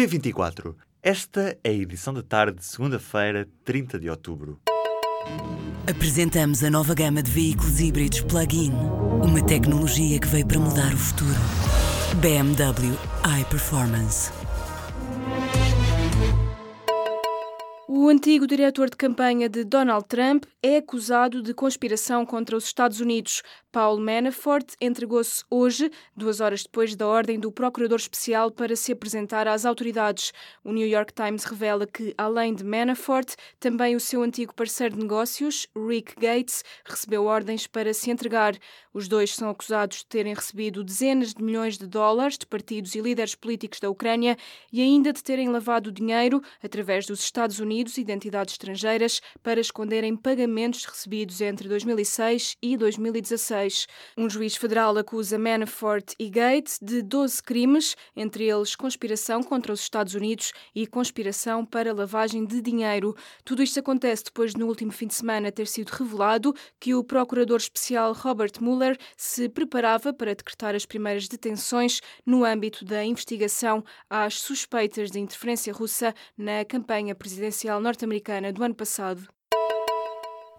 P24. Esta é a edição da tarde de segunda-feira, 30 de outubro. Apresentamos a nova gama de veículos híbridos plug-in. Uma tecnologia que veio para mudar o futuro. BMW iPerformance. O antigo diretor de campanha de Donald Trump é acusado de conspiração contra os Estados Unidos. Paul Manafort entregou-se hoje, duas horas depois da ordem do procurador especial para se apresentar às autoridades. O New York Times revela que, além de Manafort, também o seu antigo parceiro de negócios, Rick Gates, recebeu ordens para se entregar. Os dois são acusados de terem recebido dezenas de milhões de dólares de partidos e líderes políticos da Ucrânia e ainda de terem lavado dinheiro através dos Estados Unidos e de entidades estrangeiras para esconderem pagamentos recebidos entre 2006 e 2016. Um juiz federal acusa Manafort e Gates de 12 crimes, entre eles conspiração contra os Estados Unidos e conspiração para lavagem de dinheiro. Tudo isto acontece depois de, no último fim de semana, ter sido revelado que o procurador especial Robert Mueller se preparava para decretar as primeiras detenções no âmbito da investigação às suspeitas de interferência russa na campanha presidencial norte-americana do ano passado.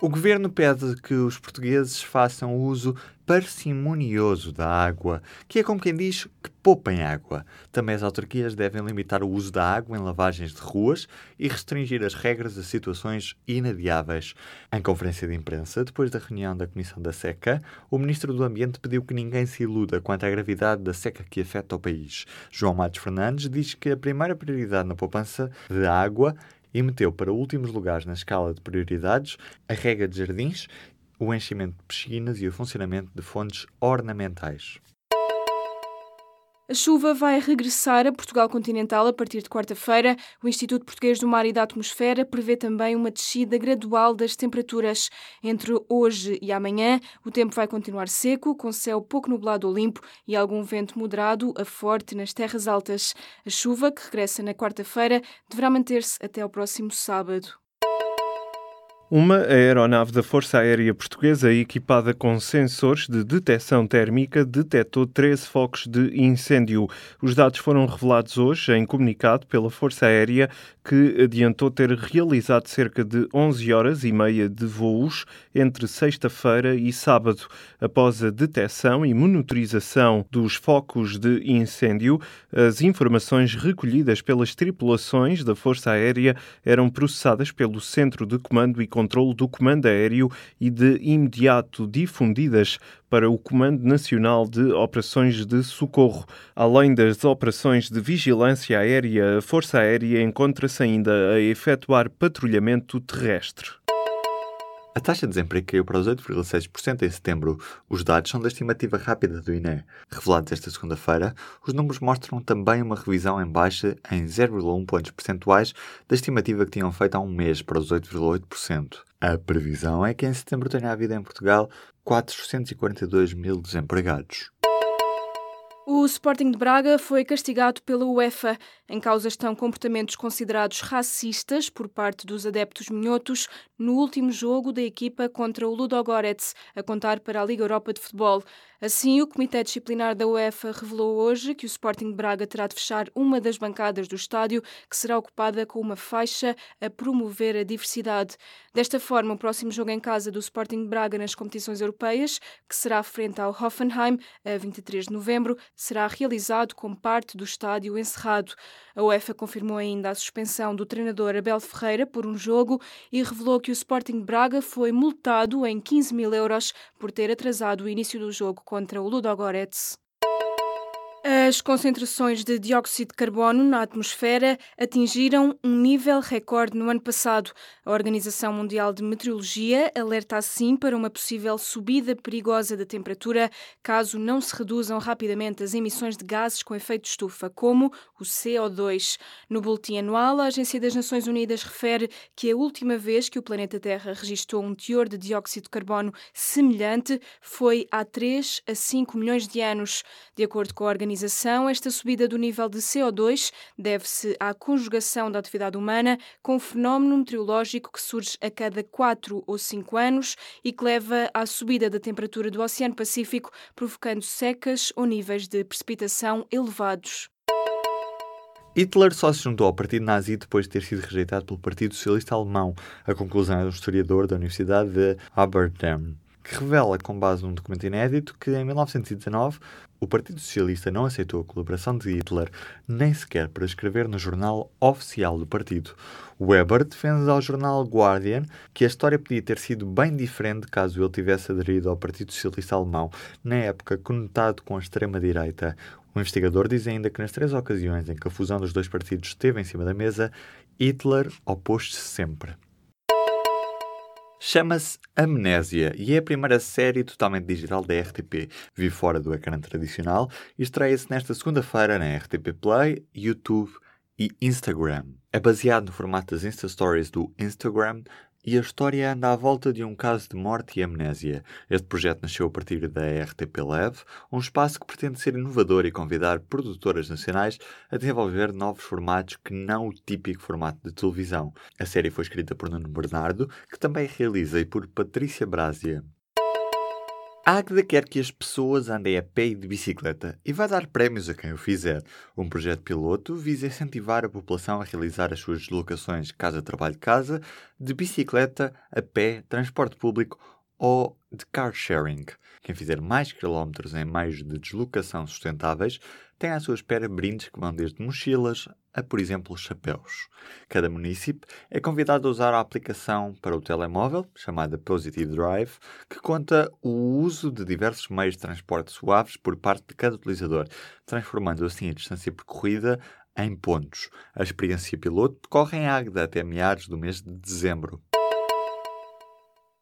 O governo pede que os portugueses façam uso parcimonioso da água, que é como quem diz que poupem água. Também as autarquias devem limitar o uso da água em lavagens de ruas e restringir as regras a situações inadiáveis. Em conferência de imprensa, depois da reunião da Comissão da Seca, o Ministro do Ambiente pediu que ninguém se iluda quanto à gravidade da seca que afeta o país. João Matos Fernandes diz que a primeira prioridade na poupança de água e meteu para últimos lugares na escala de prioridades a rega de jardins, o enchimento de piscinas e o funcionamento de fontes ornamentais. A chuva vai regressar a Portugal continental a partir de quarta-feira. O Instituto Português do Mar e da Atmosfera prevê também uma descida gradual das temperaturas. Entre hoje e amanhã, o tempo vai continuar seco, com céu pouco nublado ou limpo e algum vento moderado a forte nas terras altas. A chuva, que regressa na quarta-feira, deverá manter-se até ao próximo sábado. Uma aeronave da Força Aérea Portuguesa equipada com sensores de detecção térmica detectou 13 focos de incêndio. Os dados foram revelados hoje em comunicado pela Força Aérea, que adiantou ter realizado cerca de 11 horas e meia de voos entre sexta-feira e sábado. Após a detecção e monitorização dos focos de incêndio, as informações recolhidas pelas tripulações da Força Aérea eram processadas pelo Centro de Comando e controle do Comando Aéreo e de imediato difundidas para o Comando Nacional de Operações de Socorro. Além das operações de vigilância aérea, a Força Aérea encontra-se ainda a efetuar patrulhamento terrestre. A taxa de desemprego caiu para os 8,6% em setembro. Os dados são da estimativa rápida do INE. Revelados esta segunda-feira, os números mostram também uma revisão em baixa em 0,1 pontos percentuais da estimativa que tinham feito há um mês para os 8,8%. A previsão é que em setembro tenha havido em Portugal 442 mil desempregados. O Sporting de Braga foi castigado pela UEFA. Em causa estão comportamentos considerados racistas por parte dos adeptos minhotos no último jogo da equipa contra o Ludogorets, a contar para a Liga Europa de Futebol. Assim, o Comitê Disciplinar da UEFA revelou hoje que o Sporting Braga terá de fechar uma das bancadas do estádio, que será ocupada com uma faixa a promover a diversidade. Desta forma, o próximo jogo em casa do Sporting Braga nas competições europeias, que será frente ao Hoffenheim, a 23 de novembro, será realizado com parte do estádio encerrado. A UEFA confirmou ainda a suspensão do treinador Abel Ferreira por um jogo e revelou que o Sporting Braga foi multado em 15 mil euros por ter atrasado o início do jogo contra o Ludogorets. As concentrações de dióxido de carbono na atmosfera atingiram um nível recorde no ano passado. A Organização Mundial de Meteorologia alerta assim para uma possível subida perigosa da temperatura caso não se reduzam rapidamente as emissões de gases com efeito estufa, como o CO2. No boletim anual, a Agência das Nações Unidas refere que a última vez que o planeta Terra registrou um teor de dióxido de carbono semelhante foi há 3 a 5 milhões de anos. De acordo com a organização, organização, esta subida do nível de CO2 deve-se à conjugação da atividade humana com um fenómeno meteorológico que surge a cada 4 ou 5 anos e que leva à subida da temperatura do Oceano Pacífico, provocando secas ou níveis de precipitação elevados. Hitler só se juntou ao Partido Nazi depois de ter sido rejeitado pelo Partido Socialista Alemão. A conclusão é de um historiador da Universidade de Aberdeen, que revela, com base num documento inédito, que em 1919 o Partido Socialista não aceitou a colaboração de Hitler, nem sequer para escrever no jornal oficial do partido. Weber defende ao jornal Guardian que a história podia ter sido bem diferente caso ele tivesse aderido ao Partido Socialista Alemão, na época conotado com a extrema-direita. O investigador diz ainda que nas três ocasiões em que a fusão dos dois partidos esteve em cima da mesa, Hitler opôs-se sempre. Chama-se Amnésia e é a primeira série totalmente digital da RTP. Vive fora do ecrã tradicional e estreia-se nesta segunda-feira na RTP Play, YouTube e Instagram. É baseado no formato das Insta Stories do Instagram e a história anda à volta de um caso de morte e amnésia. Este projeto nasceu a partir da RTP Lab, um espaço que pretende ser inovador e convidar produtoras nacionais a desenvolver novos formatos que não o típico formato de televisão. A série foi escrita por Nuno Bernardo, que também realiza, e por Patrícia Brásia. Agda quer que as pessoas andem a pé e de bicicleta e vai dar prémios a quem o fizer. Um projeto piloto visa incentivar a população a realizar as suas deslocações casa-trabalho-casa de bicicleta, a pé, transporte público ou de car sharing. Quem fizer mais quilómetros em meios de deslocação sustentáveis tem à sua espera brindes que vão desde mochilas a, por exemplo, chapéus. Cada município é convidado a usar a aplicação para o telemóvel, chamada Positive Drive, que conta o uso de diversos meios de transporte suaves por parte de cada utilizador, transformando assim a distância percorrida em pontos. A experiência piloto decorre em Agda até meados do mês de dezembro.